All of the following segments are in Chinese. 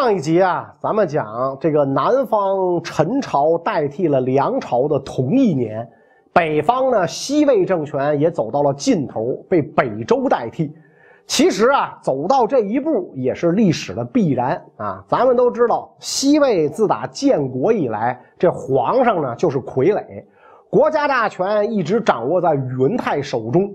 上一集啊，咱们讲这个南方陈朝代替了梁朝的同一年，北方呢西魏政权也走到了尽头，被北周代替。其实啊，走到这一步也是历史的必然啊。咱们都知道，西魏自打建国以来，这皇上呢就是傀儡，国家大权一直掌握在宇文泰手中。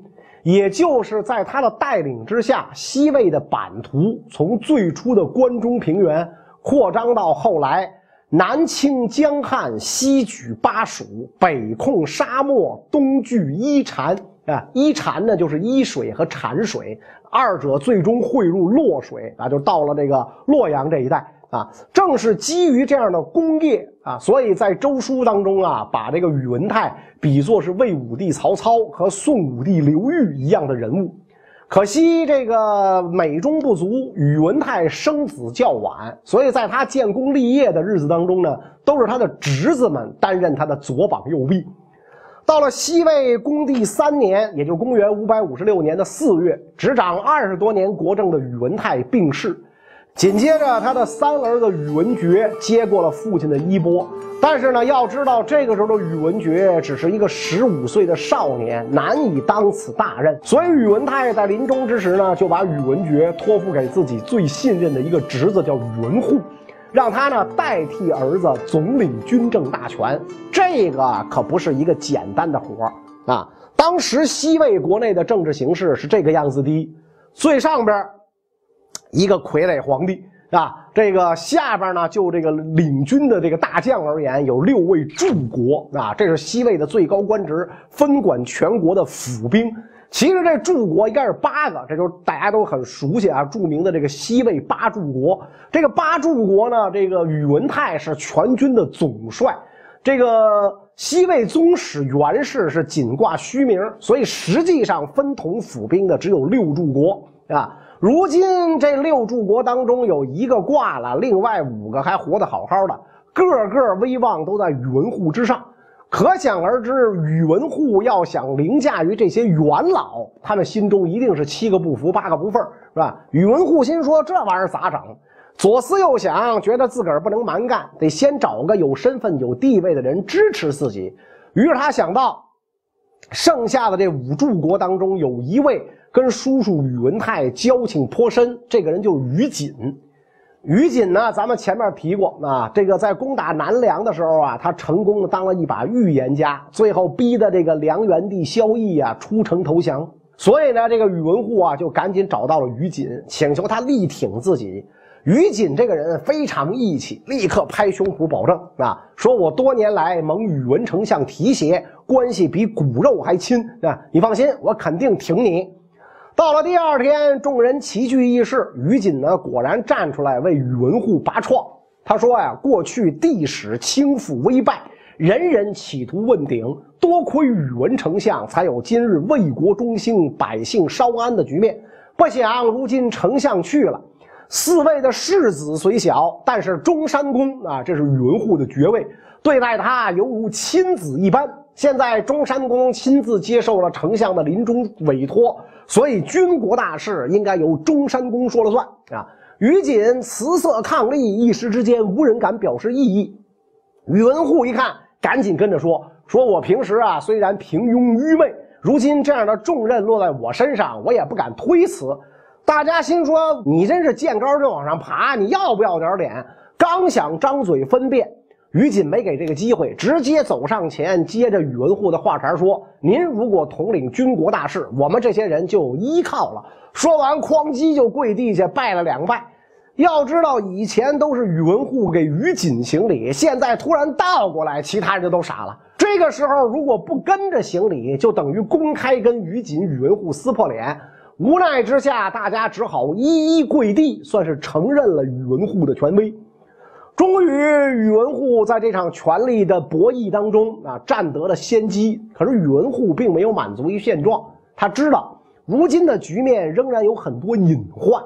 也就是在他的带领之下，西魏的版图从最初的关中平原扩张到后来南清江汉，西举巴蜀，北控沙漠，东据伊禅啊。伊禅呢，就是伊水和禅水，二者最终汇入洛水啊，就到了这个洛阳这一带。啊，正是基于这样的功业啊，所以在周书当中啊，把这个宇文泰比作是魏武帝曹操和宋武帝刘裕一样的人物。可惜这个美中不足，宇文泰生子较晚，所以在他建功立业的日子当中呢，都是他的侄子们担任他的左膀右臂。到了西魏恭帝三年，也就公元五百五十六年的四月，执掌二十多年国政的宇文泰病逝。紧接着，他的三儿子宇文觉接过了父亲的衣钵。但是呢，要知道这个时候的宇文觉只是一个十五岁的少年，难以当此大任。所以，宇文泰在临终之时呢，就把宇文觉托付给自己最信任的一个侄子，叫宇文护，让他呢代替儿子总领军政大权。这个可不是一个简单的活啊！当时西魏国内的政治形势是这个样子的：最上边。一个傀儡皇帝啊，这个下边呢，就这个领军的这个大将而言，有六位柱国啊，这是西魏的最高官职，分管全国的府兵。其实这柱国应该是八个，这就是大家都很熟悉啊，著名的这个西魏八柱国。这个八柱国呢，这个宇文泰是全军的总帅，这个西魏宗室袁氏是仅挂虚名，所以实际上分统府兵的只有六柱国啊。如今这六柱国当中有一个挂了，另外五个还活得好好的，个个威望都在宇文护之上。可想而知，宇文护要想凌驾于这些元老，他们心中一定是七个不服，八个不忿，是吧？宇文护心说：“这玩意儿咋整？”左思右想，觉得自个儿不能蛮干，得先找个有身份、有地位的人支持自己。于是他想到，剩下的这五柱国当中有一位。跟叔叔宇文泰交情颇深，这个人就是于锦。于锦呢，咱们前面提过啊，这个在攻打南梁的时候啊，他成功的当了一把预言家，最后逼的这个梁元帝萧绎啊出城投降。所以呢，这个宇文护啊就赶紧找到了于锦，请求他力挺自己。于锦这个人非常义气，立刻拍胸脯保证啊，说我多年来蒙宇文丞相提携，关系比骨肉还亲啊，你放心，我肯定挺你。到了第二天，众人齐聚议事，于锦呢果然站出来为宇文护拔创。他说呀：“过去帝室倾覆危败，人人企图问鼎，多亏宇文丞相，才有今日为国中兴、百姓稍安的局面。不想如今丞相去了，四位的世子虽小，但是中山公啊，这是宇文护的爵位，对待他犹如亲子一般。现在中山公亲自接受了丞相的临终委托。”所以军国大事应该由中山公说了算啊！于锦辞色抗力，一时之间无人敢表示异议。宇文护一看，赶紧跟着说：“说我平时啊虽然平庸愚昧，如今这样的重任落在我身上，我也不敢推辞。”大家心说：“你真是见高就往上爬，你要不要点脸？”刚想张嘴分辨。于锦没给这个机会，直接走上前，接着宇文护的话茬说：“您如果统领军国大事，我们这些人就依靠了。”说完，哐叽就跪地下拜了两拜。要知道，以前都是宇文护给于锦行礼，现在突然倒过来，其他人就都傻了。这个时候，如果不跟着行礼，就等于公开跟于锦、宇文护撕破脸。无奈之下，大家只好一一跪地，算是承认了宇文护的权威。终于，宇文护在这场权力的博弈当中啊，占得了先机。可是宇文护并没有满足于现状，他知道如今的局面仍然有很多隐患，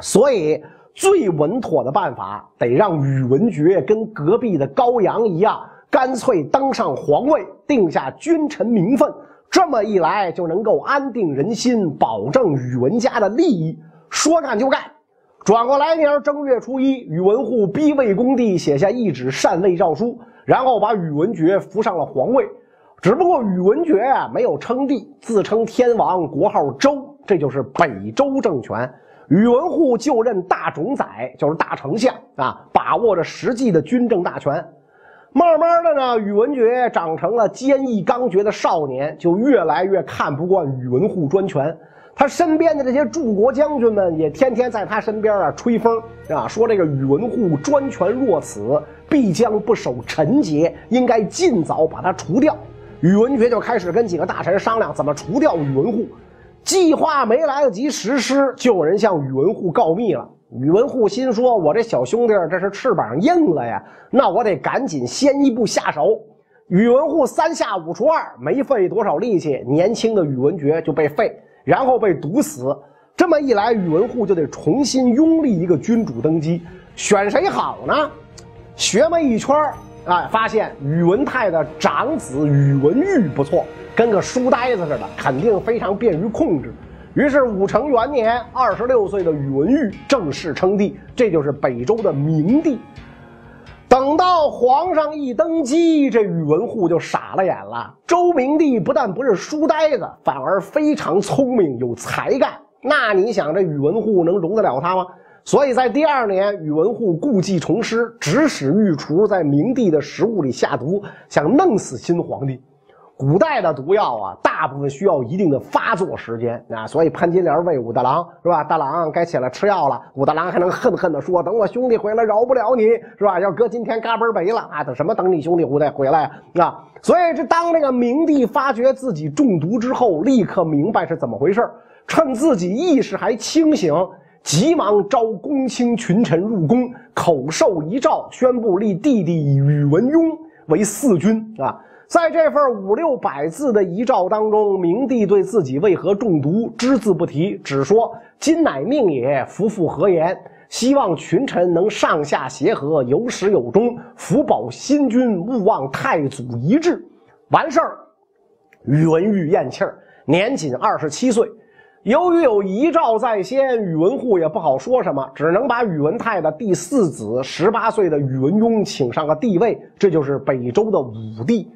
所以最稳妥的办法得让宇文觉跟隔壁的高阳一样，干脆登上皇位，定下君臣名分。这么一来，就能够安定人心，保证宇文家的利益。说干就干。转过来年正月初一，宇文护逼魏恭帝写下一纸禅位诏书，然后把宇文觉扶上了皇位。只不过宇文觉啊没有称帝，自称天王，国号周，这就是北周政权。宇文护就任大冢宰，就是大丞相啊，把握着实际的军政大权。慢慢的呢，宇文觉长成了坚毅刚决的少年，就越来越看不惯宇文护专权。他身边的这些柱国将军们也天天在他身边啊吹风啊，说这个宇文护专权若此，必将不守臣节，应该尽早把他除掉。宇文觉就开始跟几个大臣商量怎么除掉宇文护。计划没来得及实施，就有人向宇文护告密了。宇文护心说：“我这小兄弟这是翅膀硬了呀，那我得赶紧先一步下手。”宇文护三下五除二，没费多少力气，年轻的宇文觉就被废，然后被毒死。这么一来，宇文护就得重新拥立一个君主登基，选谁好呢？学么一圈啊，发现宇文泰的长子宇文毓不错，跟个书呆子似的，肯定非常便于控制。于是，武成元年，二十六岁的宇文毓正式称帝，这就是北周的明帝。等到皇上一登基，这宇文护就傻了眼了。周明帝不但不是书呆子，反而非常聪明有才干。那你想，这宇文护能容得了他吗？所以在第二年，宇文护故技重施，指使御厨在明帝的食物里下毒，想弄死新皇帝。古代的毒药啊，大部分需要一定的发作时间啊，所以潘金莲喂武大郎是吧？大郎该起来吃药了，武大郎还能恨恨地说：“等我兄弟回来，饶不了你是吧？要搁今天嘎嘣没了啊！等什么？等你兄弟回来回来啊！”所以这当这个明帝发觉自己中毒之后，立刻明白是怎么回事趁自己意识还清醒，急忙召公卿群臣入宫，口授遗诏，宣布立弟弟宇文邕为嗣君啊。在这份五六百字的遗诏当中，明帝对自己为何中毒只字不提，只说“今乃命也，夫复何言？”希望群臣能上下协和，有始有终，福保新君，勿忘太祖遗志。完事儿，宇文毓咽气儿，年仅二十七岁。由于有遗诏在先，宇文护也不好说什么，只能把宇文泰的第四子十八岁的宇文邕请上了帝位，这就是北周的武帝。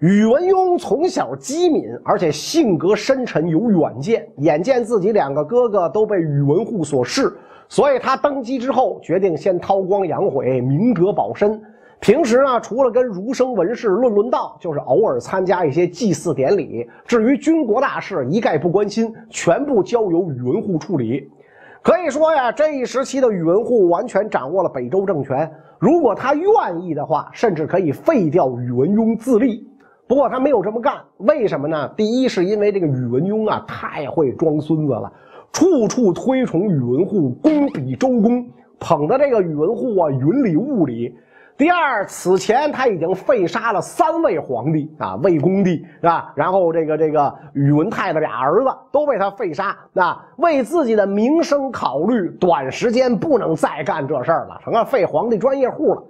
宇文邕从小机敏，而且性格深沉有远见。眼见自己两个哥哥都被宇文护所弑，所以他登基之后决定先韬光养晦，明哲保身。平时呢，除了跟儒生文士论论道，就是偶尔参加一些祭祀典礼。至于军国大事，一概不关心，全部交由宇文护处理。可以说呀，这一时期的宇文护完全掌握了北周政权。如果他愿意的话，甚至可以废掉宇文邕自立。不过他没有这么干，为什么呢？第一是因为这个宇文邕啊太会装孙子了，处处推崇宇文护，功比周公，捧的这个宇文护啊云里雾里。第二，此前他已经废杀了三位皇帝啊，魏恭帝是吧？然后这个这个宇文泰的俩儿子都被他废杀啊，为自己的名声考虑，短时间不能再干这事儿了，成了废皇帝专业户了。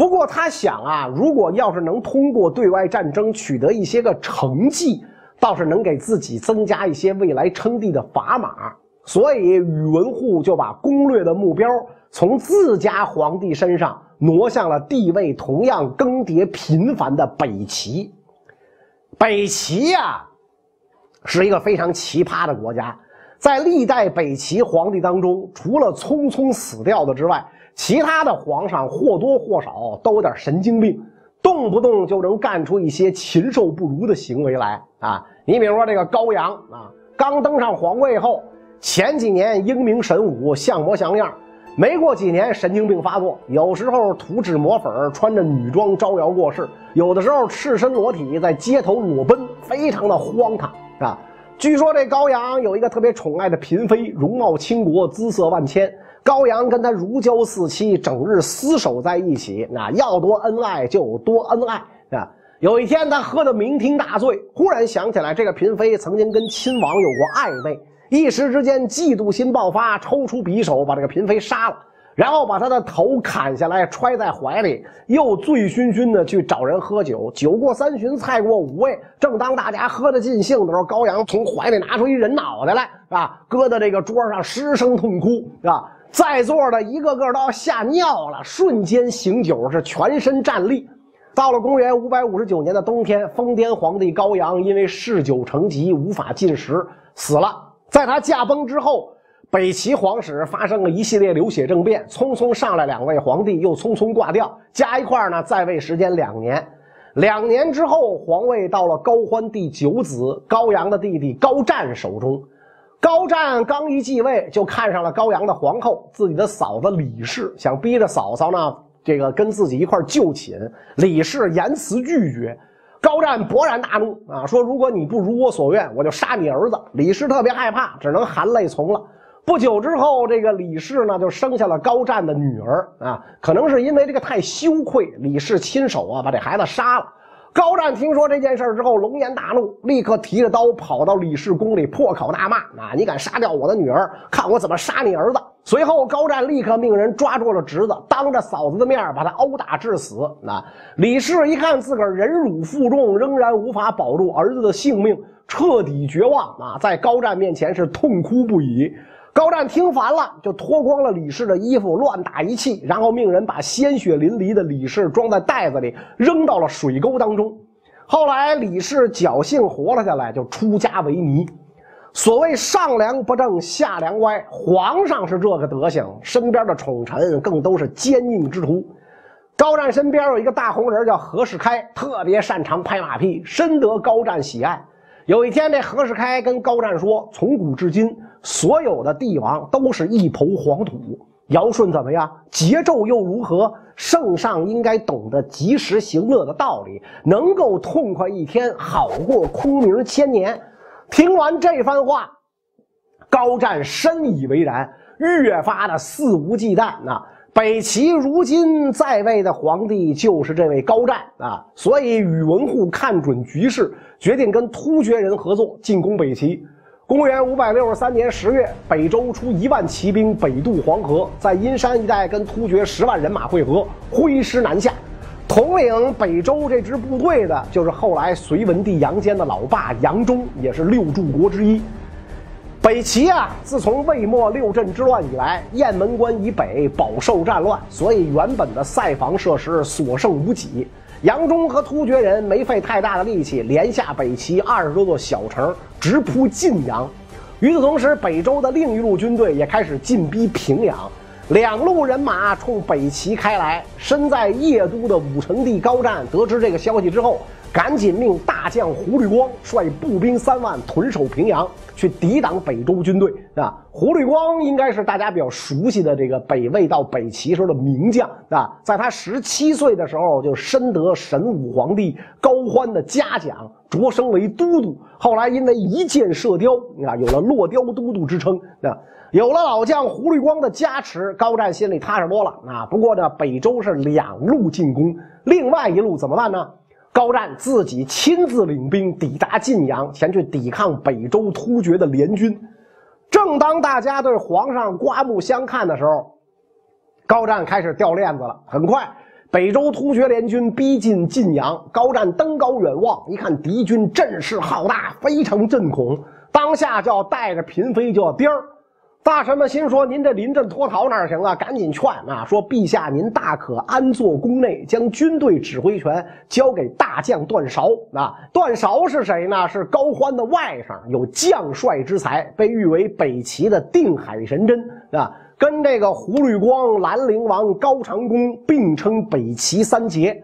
不过他想啊，如果要是能通过对外战争取得一些个成绩，倒是能给自己增加一些未来称帝的砝码。所以宇文护就把攻略的目标从自家皇帝身上挪向了地位同样更迭频繁的北齐。北齐呀，是一个非常奇葩的国家，在历代北齐皇帝当中，除了匆匆死掉的之外。其他的皇上或多或少都有点神经病，动不动就能干出一些禽兽不如的行为来啊！你比如说这个高阳啊，刚登上皇位后，前几年英明神武，像模像样，没过几年神经病发作，有时候涂脂抹粉，穿着女装招摇过市，有的时候赤身裸体在街头裸奔，非常的荒唐啊！据说这高阳有一个特别宠爱的嫔妃，容貌倾国，姿色万千。高阳跟他如胶似漆，整日厮守在一起，那要多恩爱就有多恩爱啊！有一天，他喝得酩酊大醉，忽然想起来这个嫔妃曾经跟亲王有过暧昧，一时之间嫉妒心爆发，抽出匕首把这个嫔妃杀了，然后把她的头砍下来揣在怀里，又醉醺醺的去找人喝酒。酒过三巡，菜过五味，正当大家喝得尽兴的时候，高阳从怀里拿出一人脑袋来，啊，搁在这个桌上，失声痛哭，是吧？在座的一个个都要吓尿了，瞬间醒酒，是全身战栗。到了公元五百五十九年的冬天，疯癫皇帝高阳因为嗜酒成疾，无法进食，死了。在他驾崩之后，北齐皇室发生了一系列流血政变，匆匆上来两位皇帝，又匆匆挂掉，加一块呢，在位时间两年。两年之后，皇位到了高欢第九子高阳的弟弟高湛手中。高湛刚一继位，就看上了高阳的皇后，自己的嫂子李氏，想逼着嫂嫂呢，这个跟自己一块就寝。李氏严词拒绝，高湛勃然大怒啊，说如果你不如我所愿，我就杀你儿子。李氏特别害怕，只能含泪从了。不久之后，这个李氏呢就生下了高湛的女儿啊，可能是因为这个太羞愧，李氏亲手啊把这孩子杀了。高湛听说这件事之后，龙颜大怒，立刻提着刀跑到李氏宫里破口大骂：“啊，你敢杀掉我的女儿，看我怎么杀你儿子！”随后，高湛立刻命人抓住了侄子，当着嫂子的面把他殴打致死。啊，李氏一看自个儿忍辱负重，仍然无法保住儿子的性命，彻底绝望啊，在高湛面前是痛哭不已。高湛听烦了，就脱光了李氏的衣服，乱打一气，然后命人把鲜血淋漓的李氏装在袋子里，扔到了水沟当中。后来李氏侥幸活了下来，就出家为尼。所谓上梁不正下梁歪，皇上是这个德行，身边的宠臣更都是奸佞之徒。高湛身边有一个大红人，叫何世开，特别擅长拍马屁，深得高湛喜爱。有一天，这何世开跟高湛说：“从古至今。”所有的帝王都是一抔黄土，尧舜怎么样？桀纣又如何？圣上应该懂得及时行乐的道理，能够痛快一天，好过空名千年。听完这番话，高湛深以为然，越发的肆无忌惮。那北齐如今在位的皇帝就是这位高湛啊，所以宇文护看准局势，决定跟突厥人合作，进攻北齐。公元五百六十三年十月，北周出一万骑兵北渡黄河，在阴山一带跟突厥十万人马会合，挥师南下。统领北周这支部队的就是后来隋文帝杨坚的老爸杨忠，也是六柱国之一。北齐啊，自从魏末六镇之乱以来，雁门关以北饱受战乱，所以原本的塞防设施所剩无几。杨忠和突厥人没费太大的力气，连下北齐二十多座小城，直扑晋阳。与此同时，北周的另一路军队也开始进逼平阳，两路人马冲北齐开来。身在邺都的武成帝高湛得知这个消息之后。赶紧命大将胡律光率步兵三万屯守平阳，去抵挡北周军队啊！胡律光应该是大家比较熟悉的这个北魏到北齐时候的名将啊，在他十七岁的时候就深得神武皇帝高欢的嘉奖，擢升为都督。后来因为一箭射雕啊，有了落雕都督之称啊。有了老将胡律光的加持，高湛心里踏实多了啊。不过呢，北周是两路进攻，另外一路怎么办呢？高湛自己亲自领兵抵达晋阳，前去抵抗北周突厥的联军。正当大家对皇上刮目相看的时候，高湛开始掉链子了。很快，北周突厥联军逼近晋阳，高湛登高远望，一看敌军阵势浩大，非常震恐，当下就要带着嫔妃就要颠儿。大臣们心说：“您这临阵脱逃哪行啊？赶紧劝啊！说陛下，您大可安坐宫内，将军队指挥权交给大将段韶。啊，段韶是谁呢？是高欢的外甥，有将帅之才，被誉为北齐的定海神针啊。跟这个胡律光、兰陵王高长恭并称北齐三杰。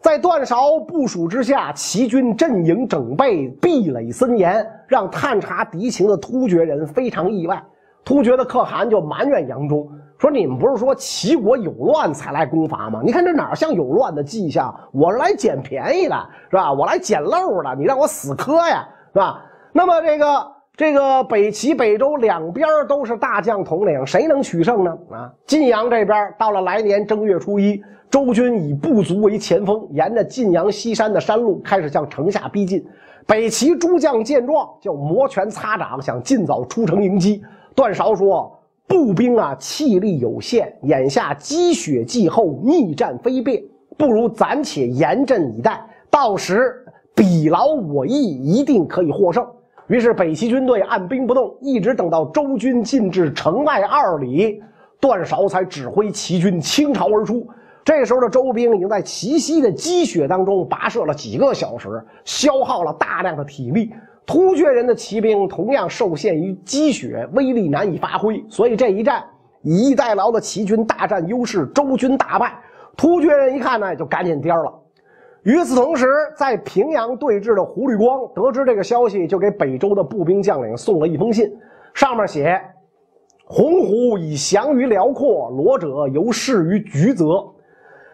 在段韶部署之下，齐军阵营整备，壁垒森严，让探查敌情的突厥人非常意外。”突厥的可汗就埋怨杨忠说：“你们不是说齐国有乱才来攻伐吗？你看这哪像有乱的迹象？我是来捡便宜的，是吧？我来捡漏的，你让我死磕呀，是吧？那么这个这个北齐、北周两边都是大将统领，谁能取胜呢？啊，晋阳这边到了来年正月初一，周军以部族为前锋，沿着晋阳西山的山路开始向城下逼近。北齐诸将见状，就摩拳擦掌，想尽早出城迎击。”段韶说：“步兵啊，气力有限，眼下积雪既厚，逆战非便，不如暂且严阵以待，到时比劳我意，一定可以获胜。”于是北齐军队按兵不动，一直等到周军进至城外二里，段韶才指挥齐军倾巢而出。这时候的周兵已经在齐西的积雪当中跋涉了几个小时，消耗了大量的体力。突厥人的骑兵同样受限于积雪，威力难以发挥，所以这一战以逸待劳的齐军大占优势，周军大败。突厥人一看呢，就赶紧颠了。与此同时，在平阳对峙的胡律光得知这个消息，就给北周的步兵将领送了一封信，上面写：“鸿鹄已翔于辽阔，罗者犹适于橘泽。”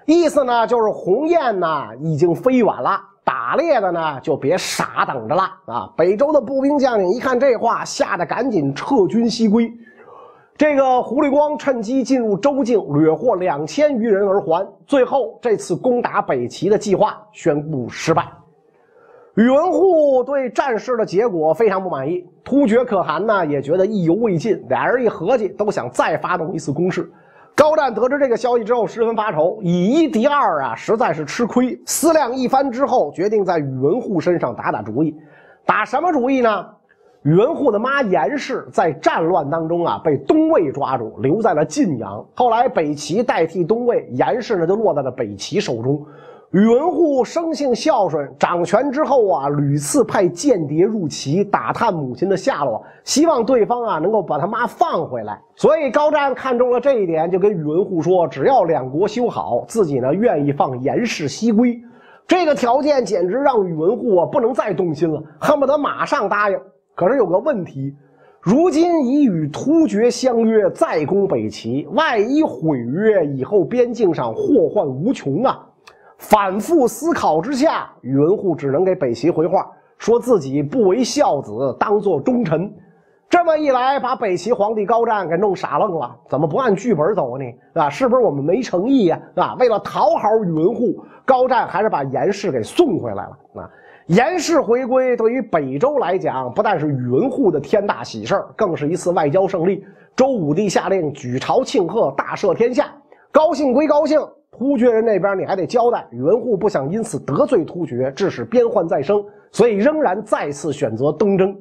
意思呢，就是鸿雁呢已经飞远了，打猎的呢就别傻等着了啊！北周的步兵将领一看这话，吓得赶紧撤军西归。这个胡律光趁机进入周境，掠获两千余人而还。最后，这次攻打北齐的计划宣布失败。宇文护对战事的结果非常不满意，突厥可汗呢也觉得意犹未尽，俩人一合计，都想再发动一次攻势。高湛得知这个消息之后，十分发愁，以一敌二啊，实在是吃亏。思量一番之后，决定在宇文护身上打打主意。打什么主意呢？宇文护的妈严氏在战乱当中啊，被东魏抓住，留在了晋阳。后来北齐代替东魏，严氏呢就落在了北齐手中。宇文护生性孝顺，掌权之后啊，屡次派间谍入齐打探母亲的下落，希望对方啊能够把他妈放回来。所以高湛看中了这一点，就跟宇文护说，只要两国修好，自己呢愿意放严氏西归。这个条件简直让宇文护啊不能再动心了，恨不得马上答应。可是有个问题，如今已与突厥相约再攻北齐，万一毁约，以后边境上祸患无穷啊！反复思考之下，宇文护只能给北齐回话，说自己不为孝子，当做忠臣。这么一来，把北齐皇帝高湛给弄傻愣了。怎么不按剧本走呢？啊，是不是我们没诚意呀？啊，为了讨好宇文护，高湛还是把严氏给送回来了。啊。严氏回归对于北周来讲，不但是宇文护的天大喜事更是一次外交胜利。周武帝下令举朝庆贺，大赦天下。高兴归高兴，突厥人那边你还得交代。宇文护不想因此得罪突厥，致使边患再生，所以仍然再次选择东征。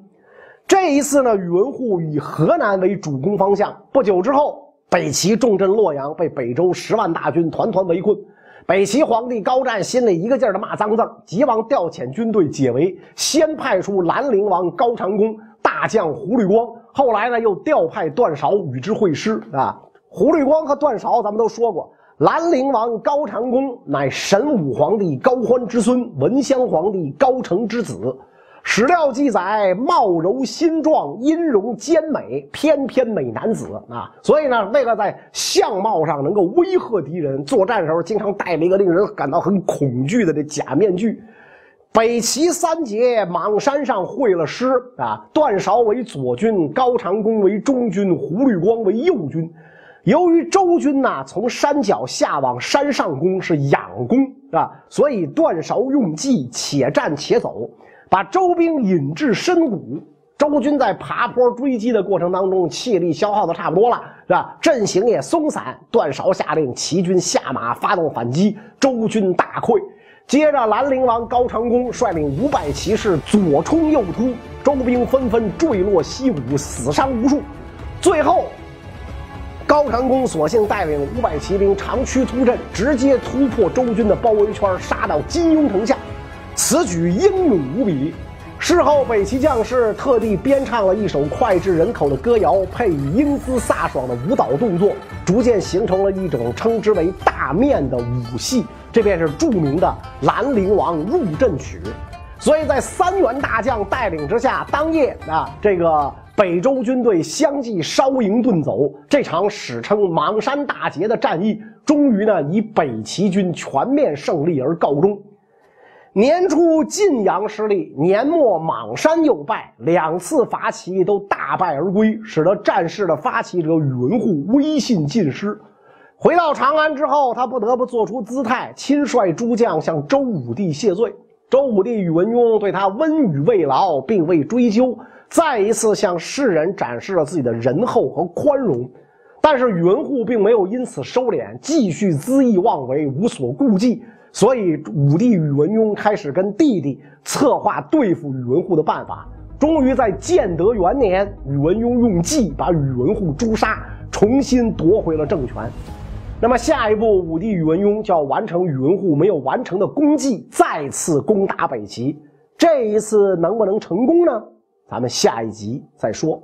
这一次呢，宇文护以河南为主攻方向。不久之后，北齐重镇洛阳被北周十万大军团团围困。北齐皇帝高湛心里一个劲儿的骂脏字急忙调遣军队解围，先派出兰陵王高长恭、大将胡律光，后来呢又调派段韶与之会师啊。胡律光和段韶，咱们都说过，兰陵王高长恭乃神武皇帝高欢之孙，文襄皇帝高澄之子。史料记载，貌柔心壮，音容兼美，翩翩美男子啊！所以呢，为了在相貌上能够威吓敌人，作战时候经常戴了一个令人感到很恐惧的这假面具。北齐三杰莽山上会了师啊，段韶为左军，高长恭为中军，胡律光为右军。由于周军呐从山脚下往山上攻是仰攻啊，所以段韶用计，且战且走。把周兵引至深谷，周军在爬坡追击的过程当中，气力消耗的差不多了，是吧？阵型也松散。段韶下令齐军下马发动反击，周军大溃。接着，兰陵王高长恭率领五百骑士左冲右突，周兵纷纷坠落溪谷，死伤无数。最后，高长恭索性带领五百骑兵长驱突阵，直接突破周军的包围圈，杀到金庸城下。此举英勇无比。事后，北齐将士特地编唱了一首脍炙人口的歌谣，配以英姿飒爽的舞蹈动作，逐渐形成了一种称之为“大面”的舞戏。这便是著名的《兰陵王入阵曲》。所以在三员大将带领之下，当夜啊，这个北周军队相继烧营遁走。这场史称莽山大捷的战役，终于呢以北齐军全面胜利而告终。年初晋阳失利，年末莽山又败，两次伐齐都大败而归，使得战事的发起者宇文护威信尽失。回到长安之后，他不得不做出姿态，亲率诸将向周武帝谢罪。周武帝宇文邕对他温语慰劳，并未追究，再一次向世人展示了自己的仁厚和宽容。但是宇文护并没有因此收敛，继续恣意妄为，无所顾忌。所以，武帝宇文邕开始跟弟弟策划对付宇文护的办法。终于在建德元年，宇文邕用计把宇文护诛杀，重新夺回了政权。那么下一步，武帝宇文邕就要完成宇文护没有完成的功绩，再次攻打北齐。这一次能不能成功呢？咱们下一集再说。